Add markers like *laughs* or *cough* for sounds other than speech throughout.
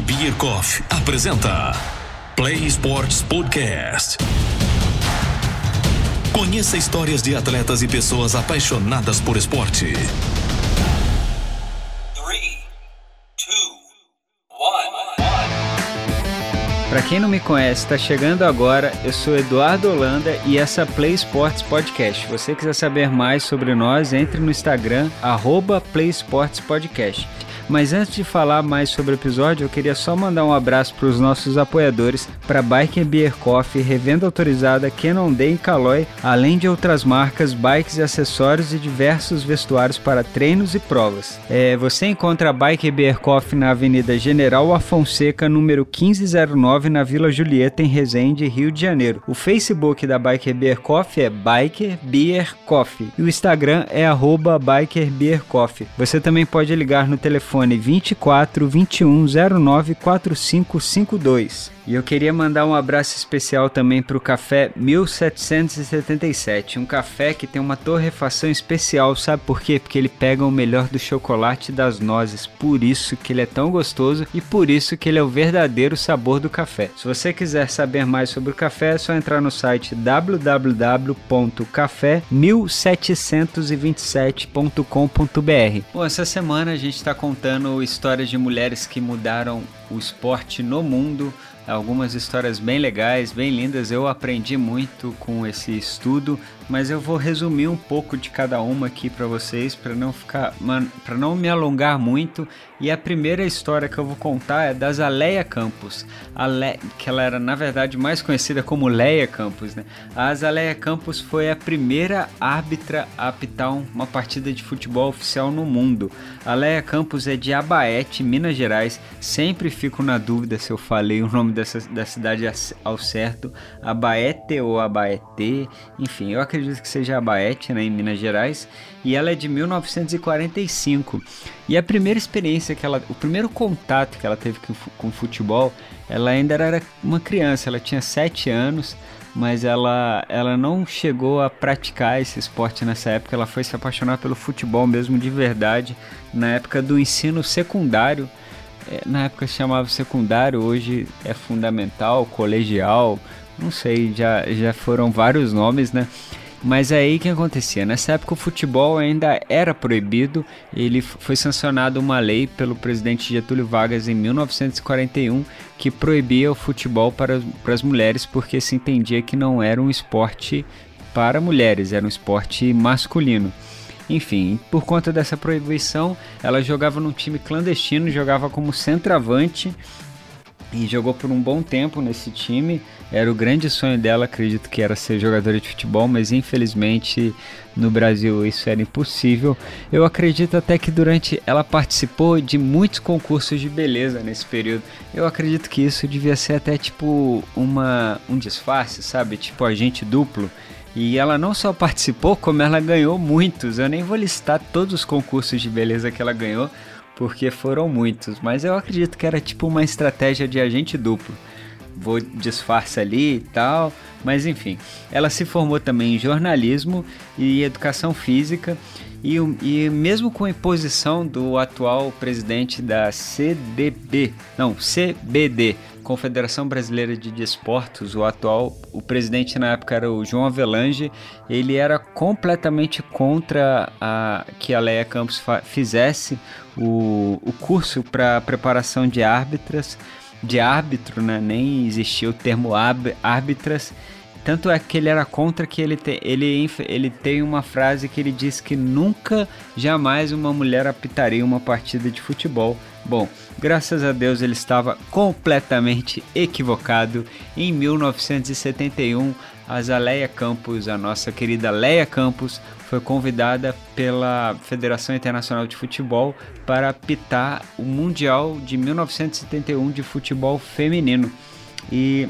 Beer Coffee apresenta Play Sports Podcast. Conheça histórias de atletas e pessoas apaixonadas por esporte. Para quem não me conhece, está chegando agora. Eu sou Eduardo Holanda e essa é Play Sports Podcast. Se você quiser saber mais sobre nós, entre no Instagram @Play Sports Podcast. Mas antes de falar mais sobre o episódio, eu queria só mandar um abraço para os nossos apoiadores, para Bike Beer Coffee, revenda autorizada Cannondale e Caloi, além de outras marcas, bikes e acessórios e diversos vestuários para treinos e provas. É, você encontra a Bike Beer Coffee na Avenida General Afonseca, número 1509, na Vila Julieta, em Resende, Rio de Janeiro. O Facebook da Biker Beer Coffee é Biker Beer Coffee e o Instagram é arroba Biker Beer Coffee. Você também pode ligar no telefone telefone 24 21 09 4552. E eu queria mandar um abraço especial também para o café 1777, um café que tem uma torrefação especial, sabe por quê? Porque ele pega o melhor do chocolate e das nozes, por isso que ele é tão gostoso e por isso que ele é o verdadeiro sabor do café. Se você quiser saber mais sobre o café, é só entrar no site www.café1727.com.br. Bom, essa semana a gente está contando histórias de mulheres que mudaram o esporte no mundo algumas histórias bem legais, bem lindas. Eu aprendi muito com esse estudo, mas eu vou resumir um pouco de cada uma aqui para vocês para não ficar, para não me alongar muito. E a primeira história que eu vou contar é da Azaleia Campos, Le... que ela era na verdade mais conhecida como Leia Campos, né? A Azaleia Campos foi a primeira árbitra a apitar uma partida de futebol oficial no mundo. A Leia Campos é de Abaete, Minas Gerais. Sempre fico na dúvida se eu falei o nome dessa da cidade ao certo, Abaete ou Abaete, enfim, eu acredito que seja Abaete, né, em Minas Gerais, e ela é de 1945. E a primeira experiência que ela, o primeiro contato que ela teve com, futebol, ela ainda era uma criança, ela tinha 7 anos, mas ela, ela não chegou a praticar esse esporte nessa época, ela foi se apaixonar pelo futebol mesmo de verdade na época do ensino secundário. É, na época chamava secundário, hoje é fundamental, colegial, não sei, já, já foram vários nomes, né? Mas aí o que acontecia? Nessa época o futebol ainda era proibido. Ele foi sancionado uma lei pelo presidente Getúlio Vargas em 1941 que proibia o futebol para, para as mulheres porque se entendia que não era um esporte para mulheres, era um esporte masculino. Enfim, por conta dessa proibição, ela jogava num time clandestino, jogava como centroavante e jogou por um bom tempo nesse time. Era o grande sonho dela, acredito que era ser jogadora de futebol, mas infelizmente no Brasil isso era impossível. Eu acredito até que durante ela participou de muitos concursos de beleza nesse período. Eu acredito que isso devia ser até tipo uma um disfarce, sabe? Tipo agente duplo. E ela não só participou, como ela ganhou muitos. Eu nem vou listar todos os concursos de beleza que ela ganhou, porque foram muitos, mas eu acredito que era tipo uma estratégia de agente duplo. Vou disfarce ali e tal, mas enfim. Ela se formou também em jornalismo e educação física e, e mesmo com a imposição do atual presidente da CDB, não, CBD, Confederação Brasileira de Desportos, o atual, o presidente na época era o João Avelange, ele era completamente contra a, que a Leia Campos fizesse o, o curso para preparação de árbitras, de árbitro, né? nem existia o termo árbitras, tanto é que ele era contra que ele, te, ele, ele tem uma frase que ele diz que nunca, jamais uma mulher apitaria uma partida de futebol. Bom, graças a Deus ele estava completamente equivocado. Em 1971, a Zaleia Campos, a nossa querida Leia Campos, foi convidada pela Federação Internacional de Futebol para apitar o Mundial de 1971 de futebol feminino. E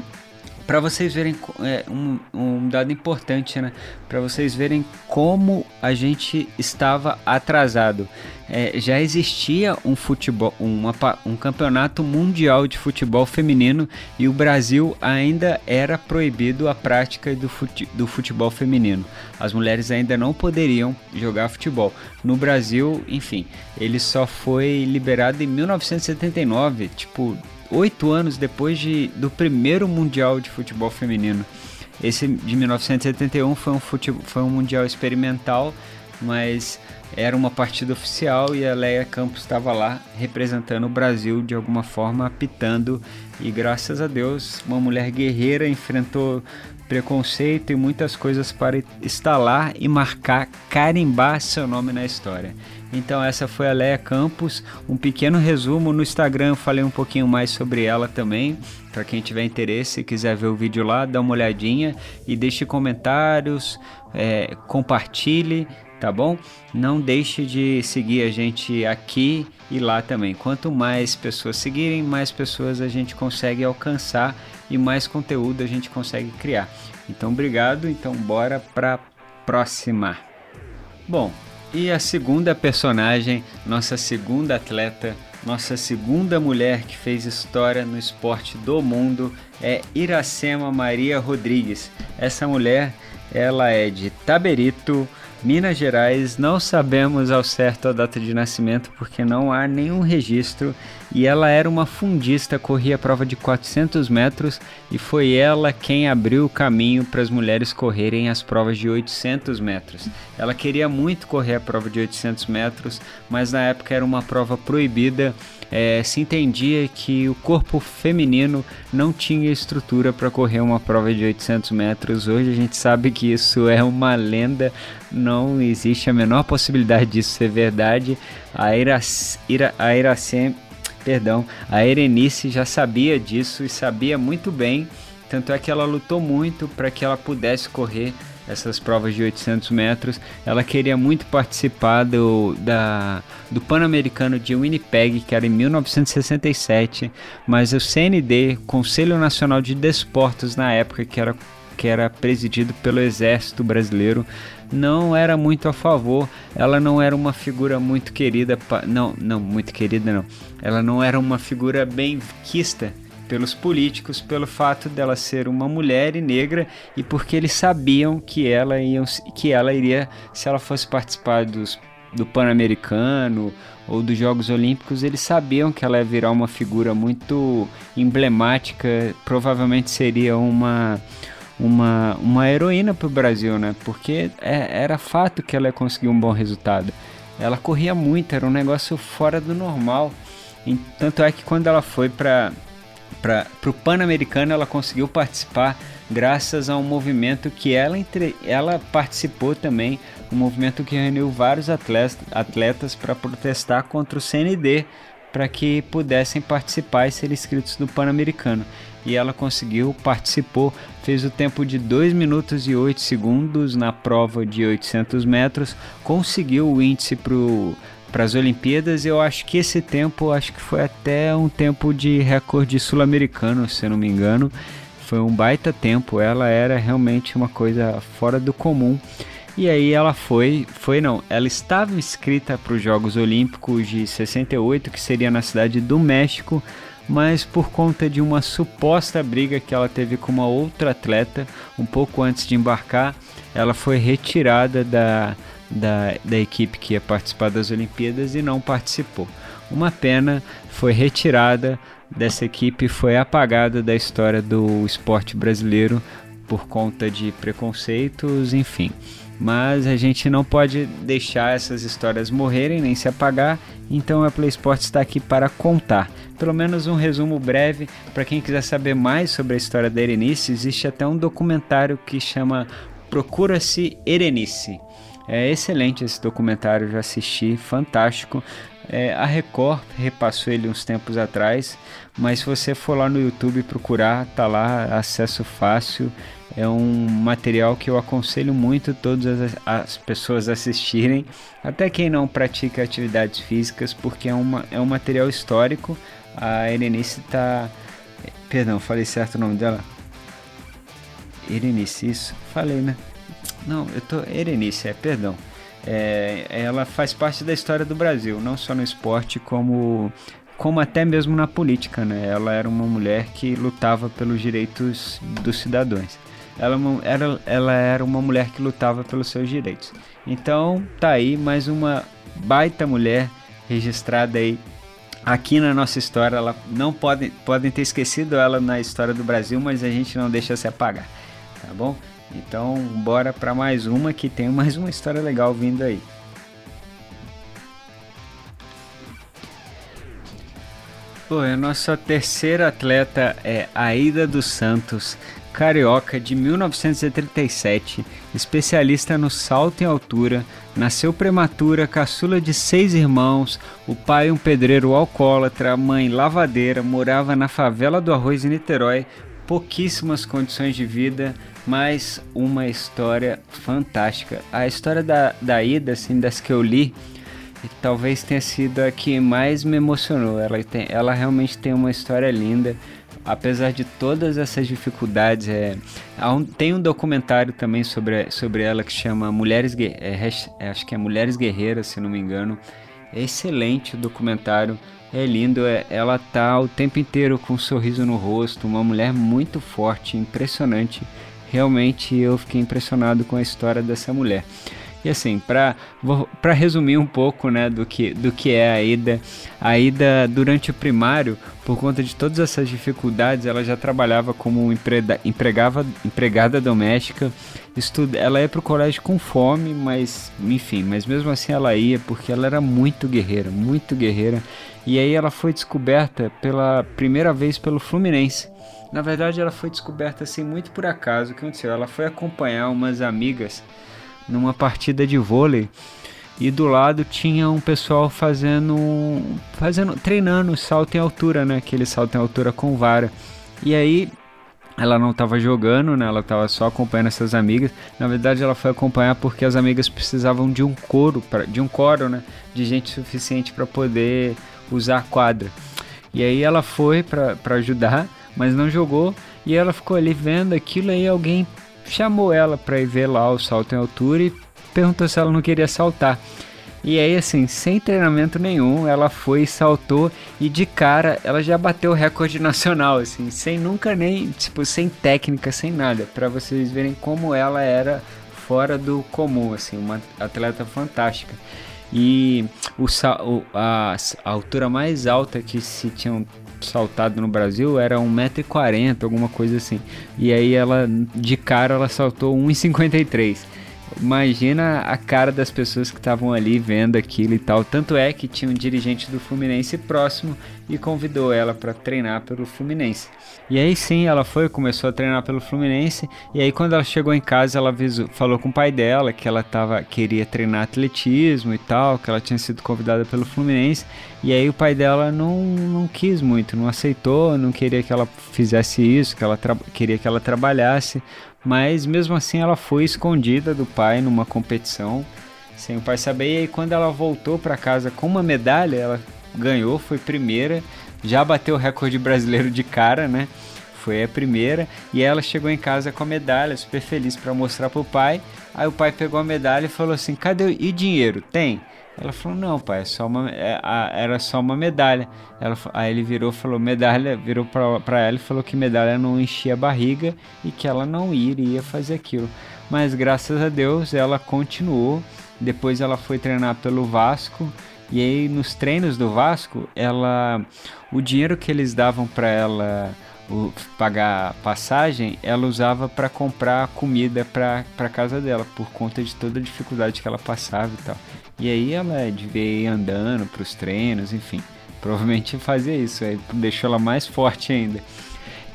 para vocês verem é, um, um, dado importante, né? Para vocês verem como a gente estava atrasado. É, já existia um futebol, uma, um campeonato mundial de futebol feminino e o Brasil ainda era proibido a prática do, fute, do futebol feminino. As mulheres ainda não poderiam jogar futebol. No Brasil, enfim, ele só foi liberado em 1979, tipo oito anos depois de, do primeiro Mundial de Futebol Feminino. Esse de 1971 foi um, futebol, foi um Mundial experimental, mas era uma partida oficial e a Leia Campos estava lá representando o Brasil de alguma forma, apitando. E graças a Deus, uma mulher guerreira enfrentou preconceito e muitas coisas para instalar e marcar, carimbar seu nome na história. Então essa foi a Leia Campos, um pequeno resumo no Instagram, eu falei um pouquinho mais sobre ela também. Para quem tiver interesse e quiser ver o vídeo lá, dá uma olhadinha e deixe comentários, é, compartilhe tá bom? Não deixe de seguir a gente aqui e lá também. Quanto mais pessoas seguirem, mais pessoas a gente consegue alcançar e mais conteúdo a gente consegue criar. Então, obrigado. Então, bora para próxima. Bom, e a segunda personagem, nossa segunda atleta, nossa segunda mulher que fez história no esporte do mundo é Iracema Maria Rodrigues. Essa mulher, ela é de Taberito, Minas Gerais, não sabemos ao certo a data de nascimento porque não há nenhum registro e ela era uma fundista, corria a prova de 400 metros e foi ela quem abriu o caminho para as mulheres correrem as provas de 800 metros. Ela queria muito correr a prova de 800 metros, mas na época era uma prova proibida é, se entendia que o corpo feminino não tinha estrutura para correr uma prova de 800 metros. Hoje a gente sabe que isso é uma lenda, não existe a menor possibilidade disso ser verdade. A, Irac perdão, a Erenice já sabia disso e sabia muito bem, tanto é que ela lutou muito para que ela pudesse correr essas provas de 800 metros. Ela queria muito participar do, da, do Pan-Americano de Winnipeg, que era em 1967, mas o CND, Conselho Nacional de Desportos, na época, que era, que era presidido pelo Exército Brasileiro, não era muito a favor. Ela não era uma figura muito querida, não, não muito querida não. Ela não era uma figura bem quista pelos políticos pelo fato dela ser uma mulher e negra e porque eles sabiam que ela, ia, que ela iria, se ela fosse participar dos, do Pan-Americano ou dos Jogos Olímpicos, eles sabiam que ela ia virar uma figura muito emblemática, provavelmente seria uma uma, uma heroína para o Brasil, né? Porque é, era fato que ela conseguir um bom resultado. Ela corria muito, era um negócio fora do normal. E, tanto é que quando ela foi para para o Pan-Americano ela conseguiu participar graças a um movimento que ela, entre, ela participou também, um movimento que reuniu vários atletas, atletas para protestar contra o CND para que pudessem participar e ser inscritos no Pan-Americano. E ela conseguiu, participou, fez o tempo de 2 minutos e 8 segundos na prova de 800 metros, conseguiu o índice para para as Olimpíadas. Eu acho que esse tempo, acho que foi até um tempo de recorde sul-americano, se eu não me engano. Foi um baita tempo. Ela era realmente uma coisa fora do comum. E aí ela foi, foi não, ela estava inscrita para os Jogos Olímpicos de 68, que seria na cidade do México, mas por conta de uma suposta briga que ela teve com uma outra atleta um pouco antes de embarcar, ela foi retirada da, da, da equipe que ia participar das Olimpíadas e não participou. Uma pena, foi retirada dessa equipe, foi apagada da história do esporte brasileiro por conta de preconceitos, enfim. Mas a gente não pode deixar essas histórias morrerem nem se apagar, então a Play Sports está aqui para contar. Pelo menos um resumo breve para quem quiser saber mais sobre a história da Erenice. Existe até um documentário que chama Procura-se Erenice. É excelente esse documentário, já assisti, fantástico. É, a Record repassou ele uns tempos atrás, mas se você for lá no YouTube procurar, tá lá, acesso fácil. É um material que eu aconselho muito todas as, as pessoas assistirem, até quem não pratica atividades físicas, porque é, uma, é um material histórico. A Erenice tá. Perdão, falei certo o nome dela? Erenice, isso? Falei, né? Não, eu tô. Erenice, é, perdão. É, ela faz parte da história do Brasil, não só no esporte, como, como até mesmo na política. Né? Ela era uma mulher que lutava pelos direitos dos cidadãos. Ela era, ela era uma mulher que lutava pelos seus direitos. Então, tá aí mais uma baita mulher registrada aí aqui na nossa história. Ela não podem podem ter esquecido ela na história do Brasil, mas a gente não deixa se apagar, tá bom? Então, bora para mais uma que tem mais uma história legal vindo aí. Pô, a nossa terceira atleta é Aida dos Santos, carioca de 1937, especialista no salto em altura, nasceu prematura, caçula de seis irmãos, o pai um pedreiro alcoólatra, a mãe lavadeira, morava na favela do Arroz em Niterói, pouquíssimas condições de vida, mas uma história fantástica. A história da, da Ida, assim, das que eu li, talvez tenha sido a que mais me emocionou. Ela, tem, ela realmente tem uma história linda, apesar de todas essas dificuldades. É, um, tem um documentário também sobre, sobre ela que chama Mulheres é, é, acho que é Mulheres Guerreiras, se não me engano. É excelente o documentário, é lindo. É, ela tá o tempo inteiro com um sorriso no rosto, uma mulher muito forte, impressionante. Realmente eu fiquei impressionado com a história dessa mulher. E assim, para resumir um pouco né, do, que, do que é a Ida, a Ida durante o primário, por conta de todas essas dificuldades, ela já trabalhava como emprega, empregava, empregada doméstica, estuda, ela ia para o colégio com fome, mas enfim, mas mesmo assim ela ia porque ela era muito guerreira, muito guerreira. E aí ela foi descoberta pela primeira vez pelo Fluminense. Na verdade, ela foi descoberta assim muito por acaso. O que aconteceu? Ela foi acompanhar umas amigas numa partida de vôlei e do lado tinha um pessoal fazendo fazendo treinando salto em altura, né? Aquele salto em altura com vara. E aí ela não estava jogando, né? Ela estava só acompanhando essas amigas. Na verdade, ela foi acompanhar porque as amigas precisavam de um coro, pra, de um coro, né? De gente suficiente para poder usar a quadra. E aí ela foi para ajudar, mas não jogou. E ela ficou ali vendo aquilo aí alguém chamou ela para ir ver lá o salto em altura e perguntou se ela não queria saltar. E aí, assim, sem treinamento nenhum, ela foi saltou e de cara ela já bateu o recorde *laughs* nacional, assim, sem nunca nem, tipo, sem técnica, sem nada, para vocês verem como ela era fora do comum, assim, uma atleta fantástica. E o, a, a altura mais alta que se tinham saltado no Brasil era 1,40m, alguma coisa assim. E aí ela, de cara, ela saltou 1,53m. Imagina a cara das pessoas que estavam ali vendo aquilo e tal. Tanto é que tinha um dirigente do Fluminense próximo e convidou ela para treinar pelo Fluminense. E aí sim, ela foi, começou a treinar pelo Fluminense. E aí quando ela chegou em casa, ela avisou, falou com o pai dela que ela tava, queria treinar atletismo e tal, que ela tinha sido convidada pelo Fluminense. E aí o pai dela não, não quis muito, não aceitou, não queria que ela fizesse isso, que ela queria que ela trabalhasse. Mas mesmo assim ela foi escondida do pai numa competição, sem o pai saber. E aí quando ela voltou para casa com uma medalha, ela ganhou, foi primeira, já bateu o recorde brasileiro de cara, né? Foi a primeira e ela chegou em casa com a medalha, super feliz para mostrar pro pai. Aí o pai pegou a medalha e falou assim: "Cadê e dinheiro? Tem?" Ela falou, não, pai, é só uma, é, a, era só uma medalha. Ela, aí ele virou falou, medalha, virou para ela e falou que medalha não enchia a barriga e que ela não iria fazer aquilo. Mas graças a Deus ela continuou. Depois ela foi treinar pelo Vasco. E aí nos treinos do Vasco, ela o dinheiro que eles davam para ela o, pagar passagem, ela usava para comprar comida para casa dela, por conta de toda a dificuldade que ela passava e tal. E aí ela devia ir andando para os treinos, enfim. Provavelmente fazia isso, aí deixou ela mais forte ainda.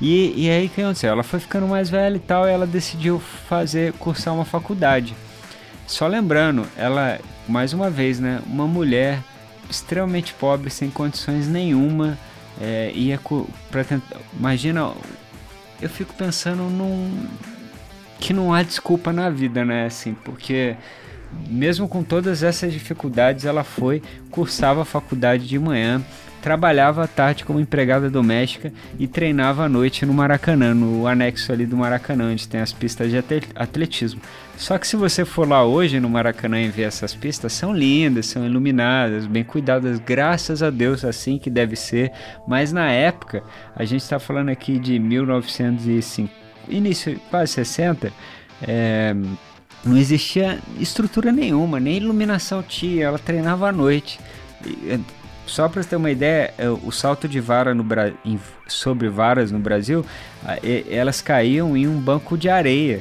E, e aí o que aconteceu? Ela foi ficando mais velha e tal, e ela decidiu fazer, cursar uma faculdade. Só lembrando, ela, mais uma vez, né, uma mulher extremamente pobre, sem condições nenhuma, é, ia para tentar. Imagina, eu fico pensando num que não há desculpa na vida, né? Assim, porque mesmo com todas essas dificuldades, ela foi, cursava a faculdade de manhã, trabalhava à tarde como empregada doméstica e treinava à noite no Maracanã, no anexo ali do Maracanã, onde tem as pistas de atletismo. Só que se você for lá hoje no Maracanã e ver essas pistas, são lindas, são iluminadas, bem cuidadas, graças a Deus, assim que deve ser. Mas na época, a gente está falando aqui de 1905, início, quase 60, é, não existia estrutura nenhuma, nem iluminação tinha, ela treinava à noite. Só para ter uma ideia, é, o salto de vara no Bra... sobre varas no Brasil, elas caíam em um banco de areia.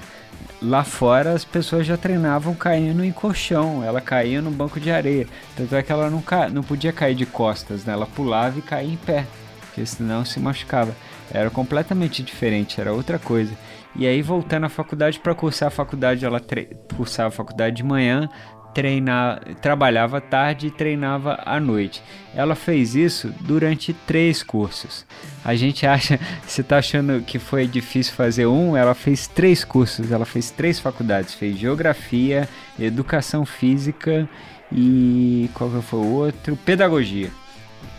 Lá fora as pessoas já treinavam caindo em colchão, ela caía no banco de areia. Tanto é que ela não, ca... não podia cair de costas, né? ela pulava e caía em pé, porque senão se machucava. Era completamente diferente, era outra coisa. E aí voltando à faculdade para cursar a faculdade, ela tre... cursava a faculdade de manhã, treinar, trabalhava tarde e treinava à noite. Ela fez isso durante três cursos. A gente acha, *laughs* você está achando que foi difícil fazer um? Ela fez três cursos, ela fez três faculdades, fez geografia, educação física e qual que foi o outro? Pedagogia.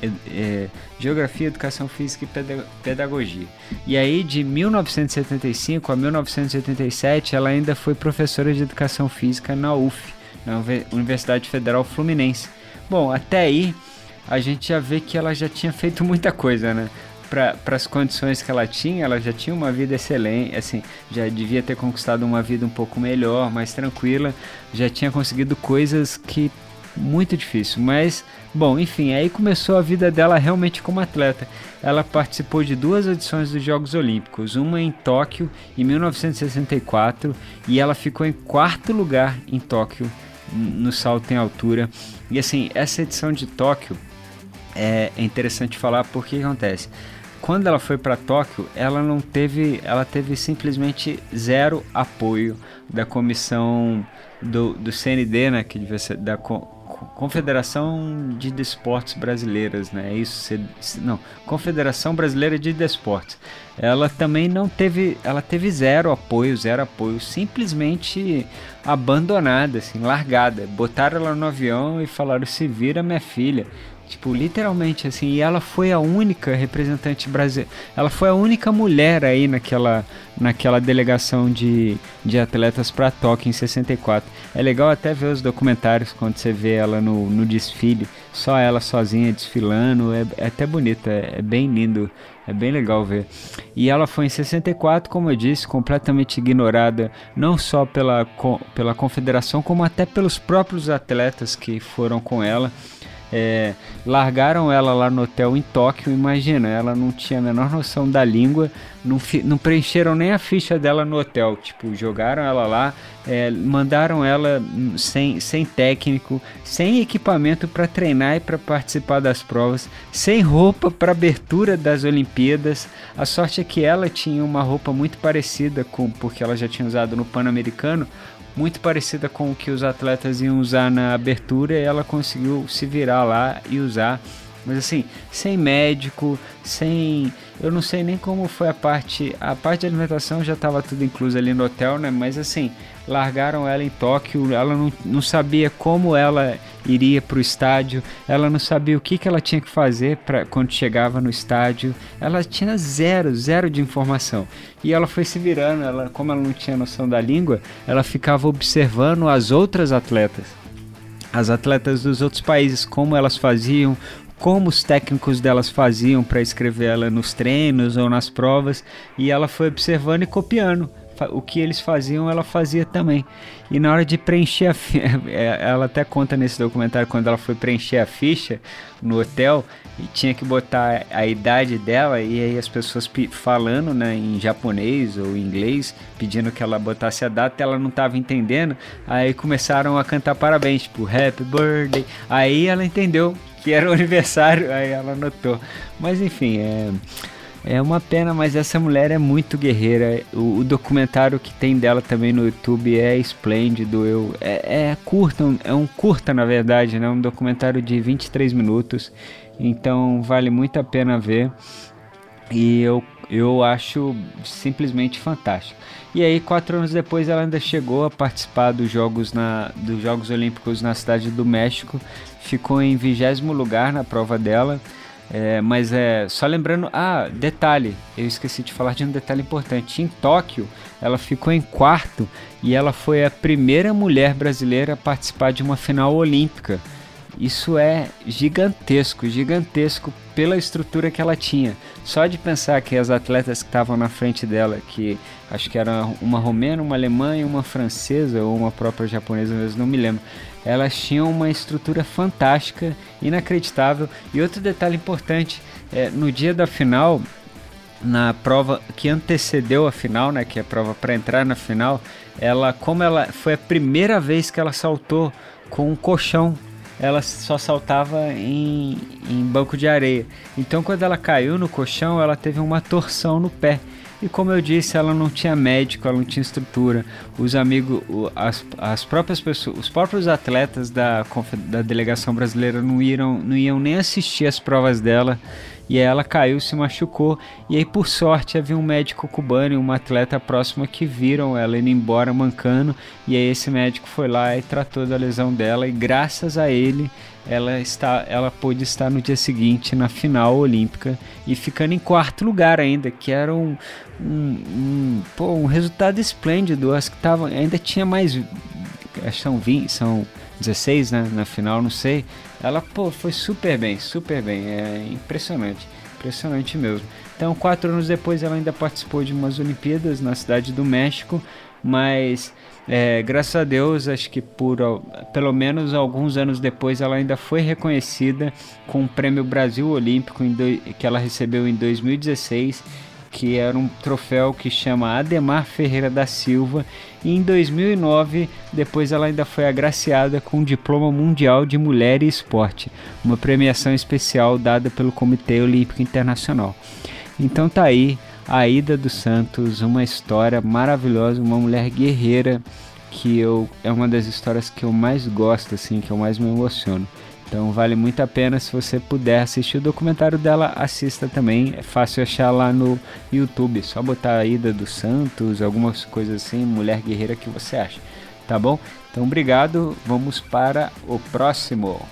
É, é, Geografia, Educação Física e Pedagogia. E aí, de 1975 a 1987, ela ainda foi professora de Educação Física na UF, na Universidade Federal Fluminense. Bom, até aí, a gente já vê que ela já tinha feito muita coisa, né? Para as condições que ela tinha, ela já tinha uma vida excelente, assim, já devia ter conquistado uma vida um pouco melhor, mais tranquila, já tinha conseguido coisas que muito difícil, mas bom, enfim, aí começou a vida dela realmente como atleta. Ela participou de duas edições dos Jogos Olímpicos, uma em Tóquio em 1964 e ela ficou em quarto lugar em Tóquio no salto em altura. E assim, essa edição de Tóquio é interessante falar porque que acontece. Quando ela foi para Tóquio, ela não teve, ela teve simplesmente zero apoio da comissão do, do CND, né, que devia ser da Confederação de Desportos Brasileiras, né? É isso, não, Confederação Brasileira de Desportos. Ela também não teve, ela teve zero apoio, zero apoio, simplesmente abandonada, assim, largada. Botaram ela no avião e falaram: "Se vira, minha filha". Tipo, literalmente, assim, e ela foi a única representante brasileira. Ela foi a única mulher aí naquela, naquela delegação de, de atletas para Tóquio em 64. É legal até ver os documentários quando você vê ela no, no desfile, só ela sozinha desfilando. É, é até bonito, é, é bem lindo, é bem legal ver. E ela foi em 64, como eu disse, completamente ignorada, não só pela, pela confederação, como até pelos próprios atletas que foram com ela. É, largaram ela lá no hotel em Tóquio, imagina, ela não tinha a menor noção da língua, não, não preencheram nem a ficha dela no hotel, tipo, jogaram ela lá, é, mandaram ela sem, sem técnico, sem equipamento para treinar e para participar das provas, sem roupa para abertura das Olimpíadas. A sorte é que ela tinha uma roupa muito parecida com porque ela já tinha usado no Pan-Americano, muito parecida com o que os atletas iam usar na abertura e ela conseguiu se virar lá e usar. Mas assim, sem médico, sem. Eu não sei nem como foi a parte. A parte de alimentação já estava tudo incluso ali no hotel, né? Mas assim, largaram ela em Tóquio, ela não, não sabia como ela iria para o estádio, ela não sabia o que, que ela tinha que fazer para quando chegava no estádio, ela tinha zero, zero de informação. E ela foi se virando, ela, como ela não tinha noção da língua, ela ficava observando as outras atletas, as atletas dos outros países, como elas faziam, como os técnicos delas faziam para escrever ela nos treinos ou nas provas, e ela foi observando e copiando o que eles faziam, ela fazia também. E na hora de preencher a ficha, *laughs* é, ela até conta nesse documentário quando ela foi preencher a ficha no hotel e tinha que botar a idade dela e aí as pessoas falando né, em japonês ou inglês, pedindo que ela botasse a data, ela não estava entendendo. Aí começaram a cantar parabéns, tipo Happy Birthday. Aí ela entendeu que era o *laughs* aniversário, aí ela anotou. Mas enfim, é é uma pena, mas essa mulher é muito guerreira. O, o documentário que tem dela também no YouTube é esplêndido. Eu, é, é curta, é um curta na verdade, né? Um documentário de 23 minutos. Então vale muito a pena ver. E eu, eu acho simplesmente fantástico. E aí, quatro anos depois, ela ainda chegou a participar dos Jogos, na, dos Jogos Olímpicos na cidade do México. Ficou em vigésimo lugar na prova dela. É, mas é só lembrando, ah, detalhe, eu esqueci de falar de um detalhe importante. Em Tóquio, ela ficou em quarto e ela foi a primeira mulher brasileira a participar de uma final olímpica. Isso é gigantesco, gigantesco pela estrutura que ela tinha. Só de pensar que as atletas que estavam na frente dela, que acho que era uma romena, uma alemã e uma francesa ou uma própria japonesa, mesmo não me lembro elas tinham uma estrutura fantástica, inacreditável. E outro detalhe importante, é, no dia da final, na prova que antecedeu a final, né, que é a prova para entrar na final, ela, como ela foi a primeira vez que ela saltou com um colchão, ela só saltava em, em banco de areia. Então, quando ela caiu no colchão, ela teve uma torção no pé. E como eu disse, ela não tinha médico, ela não tinha estrutura. Os amigos, as, as próprias pessoas, os próprios atletas da, da delegação brasileira não, iam, não iam nem assistir as provas dela. E ela caiu, se machucou. E aí, por sorte, havia um médico cubano e uma atleta próxima que viram ela indo embora mancando. E aí esse médico foi lá e tratou da lesão dela. E graças a ele, ela, está, ela pôde estar no dia seguinte na final olímpica e ficando em quarto lugar ainda, que era um, um, um, pô, um resultado esplêndido. Acho que tava, ainda tinha mais. Acho que são 20, são 16 né, na final, não sei. Ela, pô, foi super bem, super bem. É impressionante, impressionante mesmo. Então, quatro anos depois, ela ainda participou de umas Olimpíadas na cidade do México, mas é, graças a Deus, acho que por pelo menos alguns anos depois, ela ainda foi reconhecida com o Prêmio Brasil Olímpico do, que ela recebeu em 2016 que era um troféu que chama Ademar Ferreira da Silva. E em 2009, depois ela ainda foi agraciada com o Diploma Mundial de Mulher e Esporte, uma premiação especial dada pelo Comitê Olímpico Internacional. Então tá aí a Ida dos Santos, uma história maravilhosa, uma mulher guerreira que eu é uma das histórias que eu mais gosto assim, que eu mais me emociono. Então vale muito a pena se você puder assistir o documentário dela, assista também. É fácil achar lá no YouTube, só botar a Ida dos Santos, algumas coisas assim, mulher guerreira que você acha. Tá bom? Então obrigado, vamos para o próximo.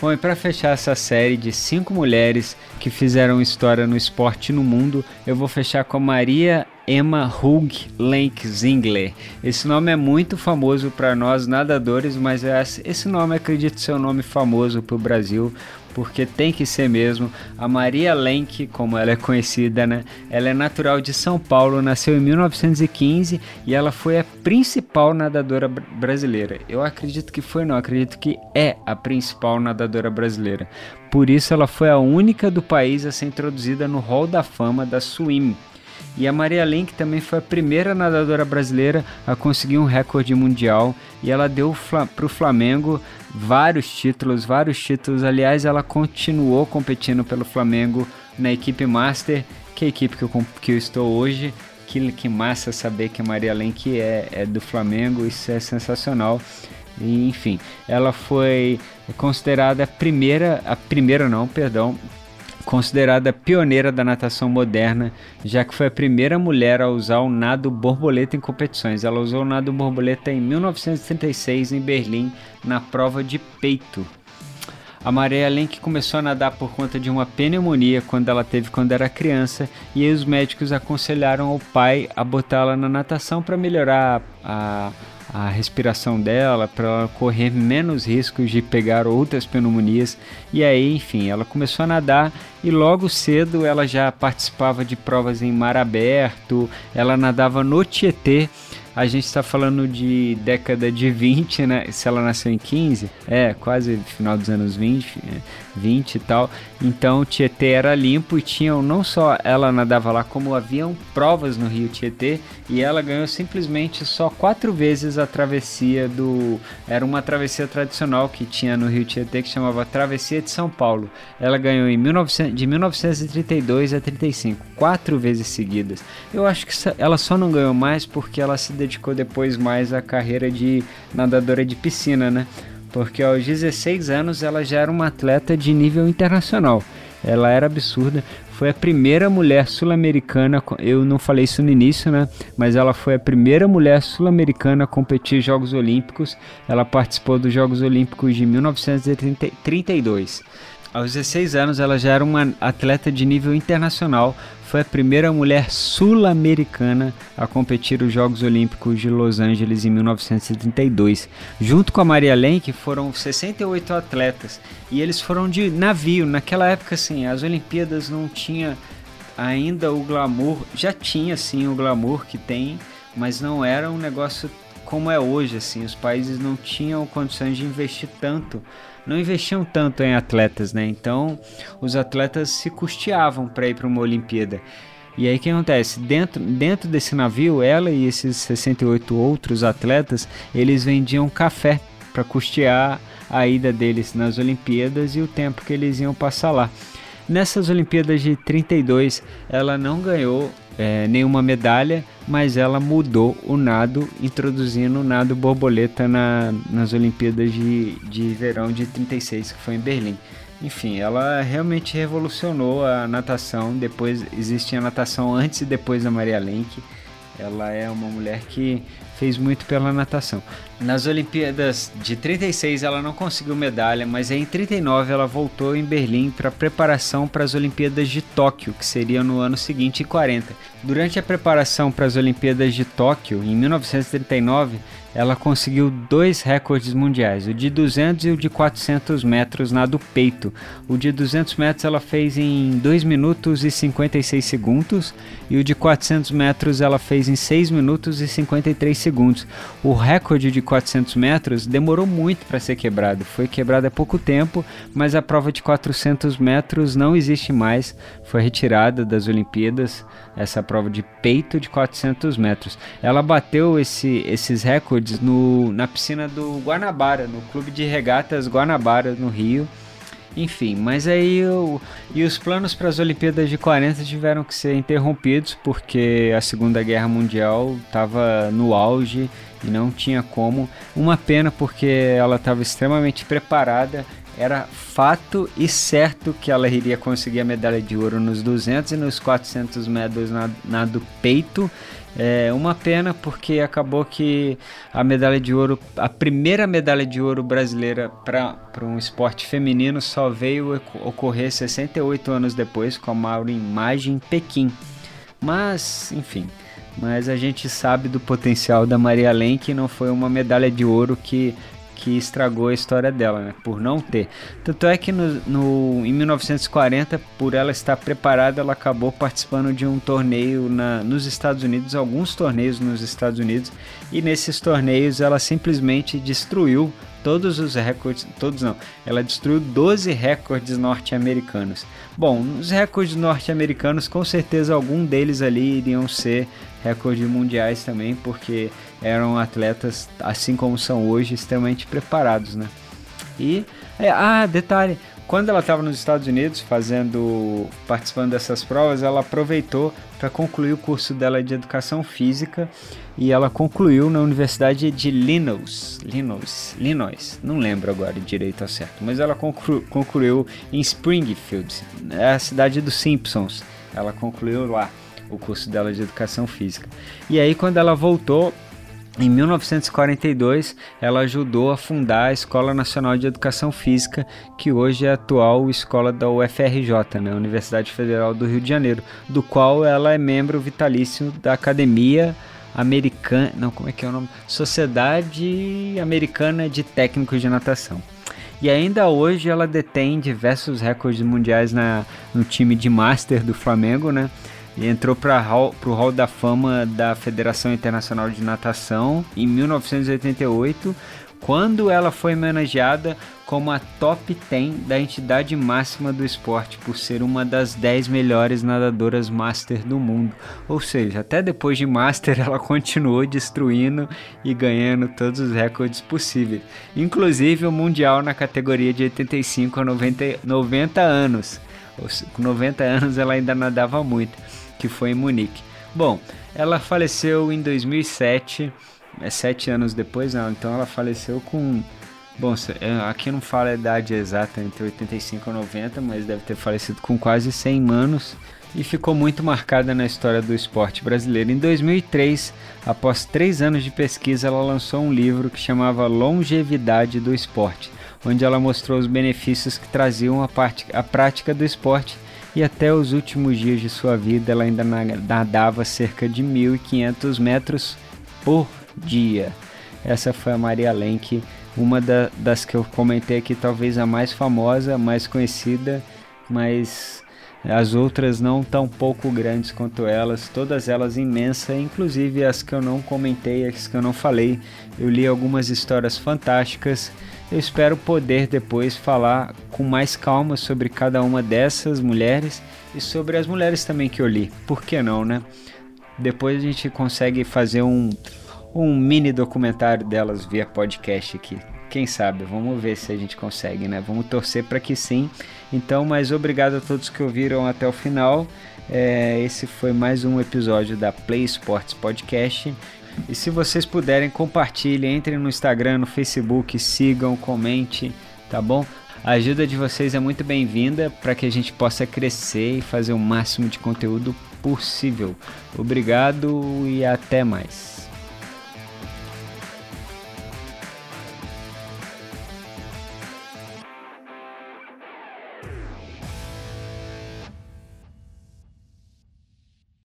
Bom, e para fechar essa série de cinco mulheres que fizeram história no esporte no mundo, eu vou fechar com a Maria Emma Hug Lenk Zingler. Esse nome é muito famoso para nós nadadores, mas é esse nome acredito ser um nome famoso para o Brasil, porque tem que ser mesmo. A Maria Lenk, como ela é conhecida, né? Ela é natural de São Paulo, nasceu em 1915 e ela foi a principal nadadora brasileira. Eu acredito que foi, não, acredito que é a principal nadadora brasileira. Por isso ela foi a única do país a ser introduzida no Hall da Fama da Swim e a Maria Lenk também foi a primeira nadadora brasileira a conseguir um recorde mundial e ela deu para o Flamengo vários títulos, vários títulos. Aliás, ela continuou competindo pelo Flamengo na equipe Master, que é a equipe que eu, que eu estou hoje. Que, que massa saber que a Maria Lenk é, é do Flamengo, isso é sensacional. Enfim, ela foi considerada a primeira, a primeira não, perdão, considerada pioneira da natação moderna, já que foi a primeira mulher a usar o nado borboleta em competições. Ela usou o nado borboleta em 1936 em Berlim, na prova de peito. A Maria Lenk começou a nadar por conta de uma pneumonia quando ela teve quando era criança, e os médicos aconselharam ao pai a botá-la na natação para melhorar a respiração dela, para ela correr menos riscos de pegar outras pneumonias. E aí, enfim, ela começou a nadar e logo cedo ela já participava de provas em mar aberto, ela nadava no Tietê a gente está falando de década de 20, né? Se ela nasceu em 15, é, quase final dos anos 20, 20 é, e tal. Então Tietê era limpo e tinham não só ela nadava lá, como haviam provas no Rio Tietê e ela ganhou simplesmente só quatro vezes a travessia do. Era uma travessia tradicional que tinha no Rio Tietê que chamava Travessia de São Paulo. Ela ganhou em 1900, de 1932 a 35, quatro vezes seguidas. Eu acho que ela só não ganhou mais porque ela se dedicou depois mais à carreira de nadadora de piscina, né? Porque aos 16 anos ela já era uma atleta de nível internacional. Ela era absurda. Foi a primeira mulher sul-americana, eu não falei isso no início, né? Mas ela foi a primeira mulher sul-americana a competir em Jogos Olímpicos. Ela participou dos Jogos Olímpicos de 1932. Aos 16 anos, ela já era uma atleta de nível internacional. Foi a primeira mulher sul-americana a competir os Jogos Olímpicos de Los Angeles em 1932. Junto com a Maria Lenk foram 68 atletas e eles foram de navio. Naquela época, assim, as Olimpíadas não tinha ainda o glamour. Já tinha, sim, o glamour que tem, mas não era um negócio como é hoje, assim, os países não tinham condições de investir tanto, não investiam tanto em atletas, né? Então, os atletas se custeavam para ir para uma Olimpíada. E aí o que acontece? Dentro, dentro desse navio, ela e esses 68 outros atletas, eles vendiam café para custear a ida deles nas Olimpíadas e o tempo que eles iam passar lá. Nessas Olimpíadas de 32, ela não ganhou é, nenhuma medalha, mas ela mudou o nado, introduzindo o nado borboleta na, nas Olimpíadas de, de verão de 36, que foi em Berlim. Enfim, ela realmente revolucionou a natação. Depois existia a natação antes e depois da Maria Lenk. Ela é uma mulher que fez muito pela natação. Nas Olimpíadas de 36 ela não conseguiu medalha, mas em 39 ela voltou em Berlim para preparação para as Olimpíadas de Tóquio, que seria no ano seguinte, em 40. Durante a preparação para as Olimpíadas de Tóquio, em 1939, ela conseguiu dois recordes mundiais, o de 200 e o de 400 metros nado peito. O de 200 metros ela fez em 2 minutos e 56 segundos e o de 400 metros ela fez em 6 minutos e 53 segundos. O recorde de 400 metros demorou muito para ser quebrado, foi quebrado há pouco tempo, mas a prova de 400 metros não existe mais, foi retirada das Olimpíadas, essa prova de peito de 400 metros. Ela bateu esse, esses recordes no, na piscina do Guanabara, no Clube de Regatas Guanabara, no Rio. Enfim, mas aí o, e os planos para as Olimpíadas de 40 tiveram que ser interrompidos porque a Segunda Guerra Mundial estava no auge e não tinha como. Uma pena porque ela estava extremamente preparada. Era fato e certo que ela iria conseguir a medalha de ouro nos 200 e nos 400 metros na, na peito é uma pena porque acabou que a medalha de ouro, a primeira medalha de ouro brasileira para um esporte feminino só veio ocorrer 68 anos depois com a Maureen Imagem em Pequim. Mas, enfim, mas a gente sabe do potencial da Maria Lenk que não foi uma medalha de ouro que que estragou a história dela, né? Por não ter. Tanto é que no, no, em 1940, por ela estar preparada, ela acabou participando de um torneio na, nos Estados Unidos, alguns torneios nos Estados Unidos, e nesses torneios ela simplesmente destruiu todos os recordes, todos não, ela destruiu 12 recordes norte-americanos. Bom, os recordes norte-americanos, com certeza algum deles ali iriam ser recordes mundiais também, porque eram atletas, assim como são hoje, extremamente preparados, né? E, é, ah, detalhe, quando ela estava nos Estados Unidos fazendo, participando dessas provas, ela aproveitou para concluir o curso dela de educação física e ela concluiu na Universidade de Linus, Linus, Illinois, não lembro agora direito ao certo, mas ela conclu, concluiu em Springfield, é a cidade dos Simpsons. Ela concluiu lá o curso dela de educação física. E aí quando ela voltou, em 1942, ela ajudou a fundar a Escola Nacional de Educação Física, que hoje é a atual escola da UFRJ, né, Universidade Federal do Rio de Janeiro, do qual ela é membro vitalício da Academia Americana, não, como é que é o nome? Sociedade Americana de Técnicos de Natação. E ainda hoje ela detém diversos recordes mundiais na, no time de Master do Flamengo, né? E entrou para o Hall da Fama da Federação Internacional de Natação em 1988, quando ela foi homenageada como a top 10 da entidade máxima do esporte, por ser uma das 10 melhores nadadoras master do mundo. Ou seja, até depois de master *laughs* ela continuou destruindo e ganhando todos os recordes possíveis, inclusive o mundial na categoria de 85 a 90, 90 anos. Com 90 anos ela ainda nadava muito que foi em Munique. Bom, ela faleceu em 2007, é sete anos depois, não, então ela faleceu com. Bom, é, aqui não fala a idade exata, entre 85 e 90, mas deve ter falecido com quase 100 anos e ficou muito marcada na história do esporte brasileiro. Em 2003, após três anos de pesquisa, ela lançou um livro que chamava Longevidade do Esporte, onde ela mostrou os benefícios que traziam a, parte, a prática do esporte e até os últimos dias de sua vida ela ainda nadava cerca de 1.500 metros por dia. Essa foi a Maria Lenk, uma da, das que eu comentei aqui, talvez a mais famosa, mais conhecida, mas as outras não tão pouco grandes quanto elas, todas elas imensas, inclusive as que eu não comentei, as que eu não falei. Eu li algumas histórias fantásticas. Eu espero poder depois falar com mais calma sobre cada uma dessas mulheres e sobre as mulheres também que eu li. Por que não, né? Depois a gente consegue fazer um, um mini documentário delas via podcast aqui. Quem sabe? Vamos ver se a gente consegue, né? Vamos torcer para que sim. Então, mas obrigado a todos que ouviram até o final. É, esse foi mais um episódio da Play Sports Podcast. E se vocês puderem, compartilhem, entrem no Instagram, no Facebook, sigam, comente, tá bom? A ajuda de vocês é muito bem-vinda para que a gente possa crescer e fazer o máximo de conteúdo possível. Obrigado e até mais.